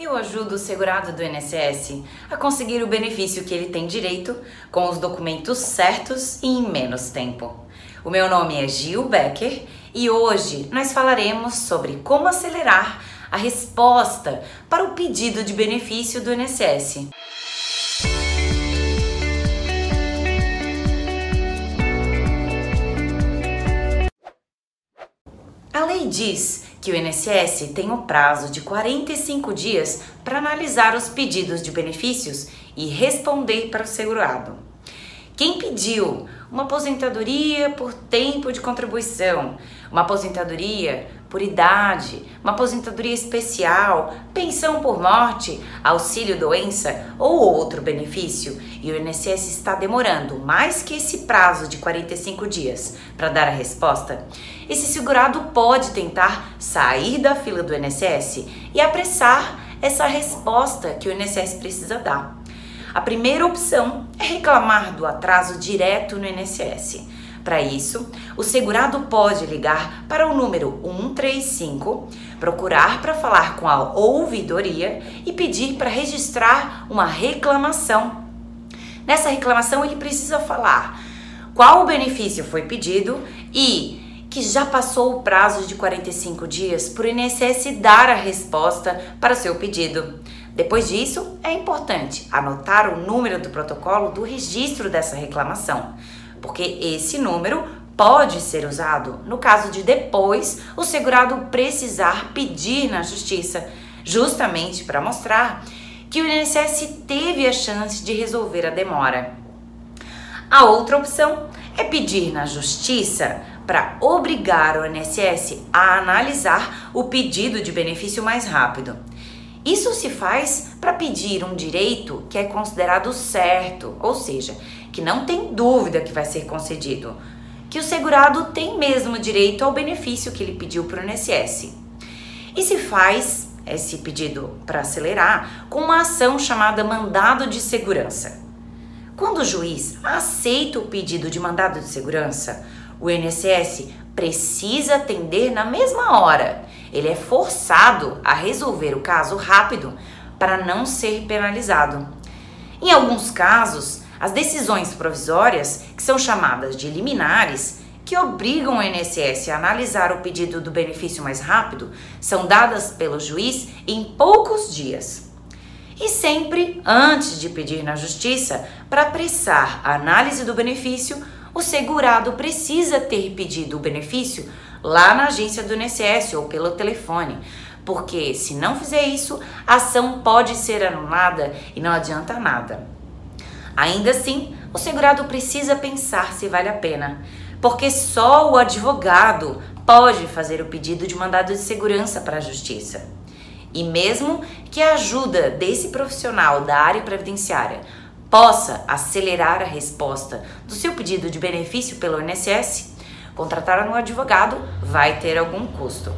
Eu ajudo o segurado do INSS a conseguir o benefício que ele tem direito com os documentos certos e em menos tempo. O meu nome é Gil Becker e hoje nós falaremos sobre como acelerar a resposta para o pedido de benefício do INSS. A lei diz que o INSS tem o prazo de 45 dias para analisar os pedidos de benefícios e responder para o segurado. Quem pediu? Uma aposentadoria por tempo de contribuição, uma aposentadoria por idade, uma aposentadoria especial, pensão por morte, auxílio doença ou outro benefício, e o INSS está demorando mais que esse prazo de 45 dias para dar a resposta, esse segurado pode tentar sair da fila do INSS e apressar essa resposta que o INSS precisa dar. A primeira opção é reclamar do atraso direto no INSS. Para isso, o segurado pode ligar para o número 135, procurar para falar com a ouvidoria e pedir para registrar uma reclamação. Nessa reclamação, ele precisa falar qual o benefício foi pedido e que já passou o prazo de 45 dias para o INSS dar a resposta para seu pedido. Depois disso, é importante anotar o número do protocolo do registro dessa reclamação, porque esse número pode ser usado no caso de depois o segurado precisar pedir na justiça, justamente para mostrar que o INSS teve a chance de resolver a demora. A outra opção é pedir na justiça para obrigar o INSS a analisar o pedido de benefício mais rápido. Isso se faz para pedir um direito que é considerado certo, ou seja, que não tem dúvida que vai ser concedido, que o segurado tem mesmo direito ao benefício que ele pediu para o INSS. E se faz esse pedido para acelerar com uma ação chamada mandado de segurança. Quando o juiz aceita o pedido de mandado de segurança, o INSS precisa atender na mesma hora. Ele é forçado a resolver o caso rápido para não ser penalizado. Em alguns casos, as decisões provisórias, que são chamadas de liminares, que obrigam o INSS a analisar o pedido do benefício mais rápido, são dadas pelo juiz em poucos dias. E sempre antes de pedir na justiça, para apressar a análise do benefício, o segurado precisa ter pedido o benefício lá na agência do INSS ou pelo telefone, porque se não fizer isso, a ação pode ser anulada e não adianta nada. Ainda assim, o segurado precisa pensar se vale a pena, porque só o advogado pode fazer o pedido de mandado de segurança para a justiça. E mesmo que a ajuda desse profissional da área previdenciária possa acelerar a resposta do seu pedido de benefício pelo INSS, contratar um advogado vai ter algum custo.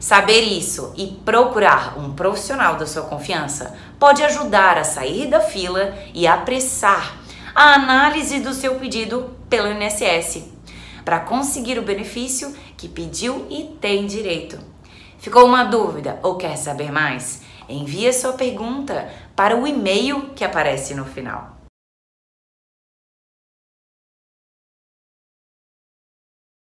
Saber isso e procurar um profissional da sua confiança pode ajudar a sair da fila e apressar a análise do seu pedido pelo INSS para conseguir o benefício que pediu e tem direito. Ficou uma dúvida ou quer saber mais? Envie a sua pergunta para o e-mail que aparece no final.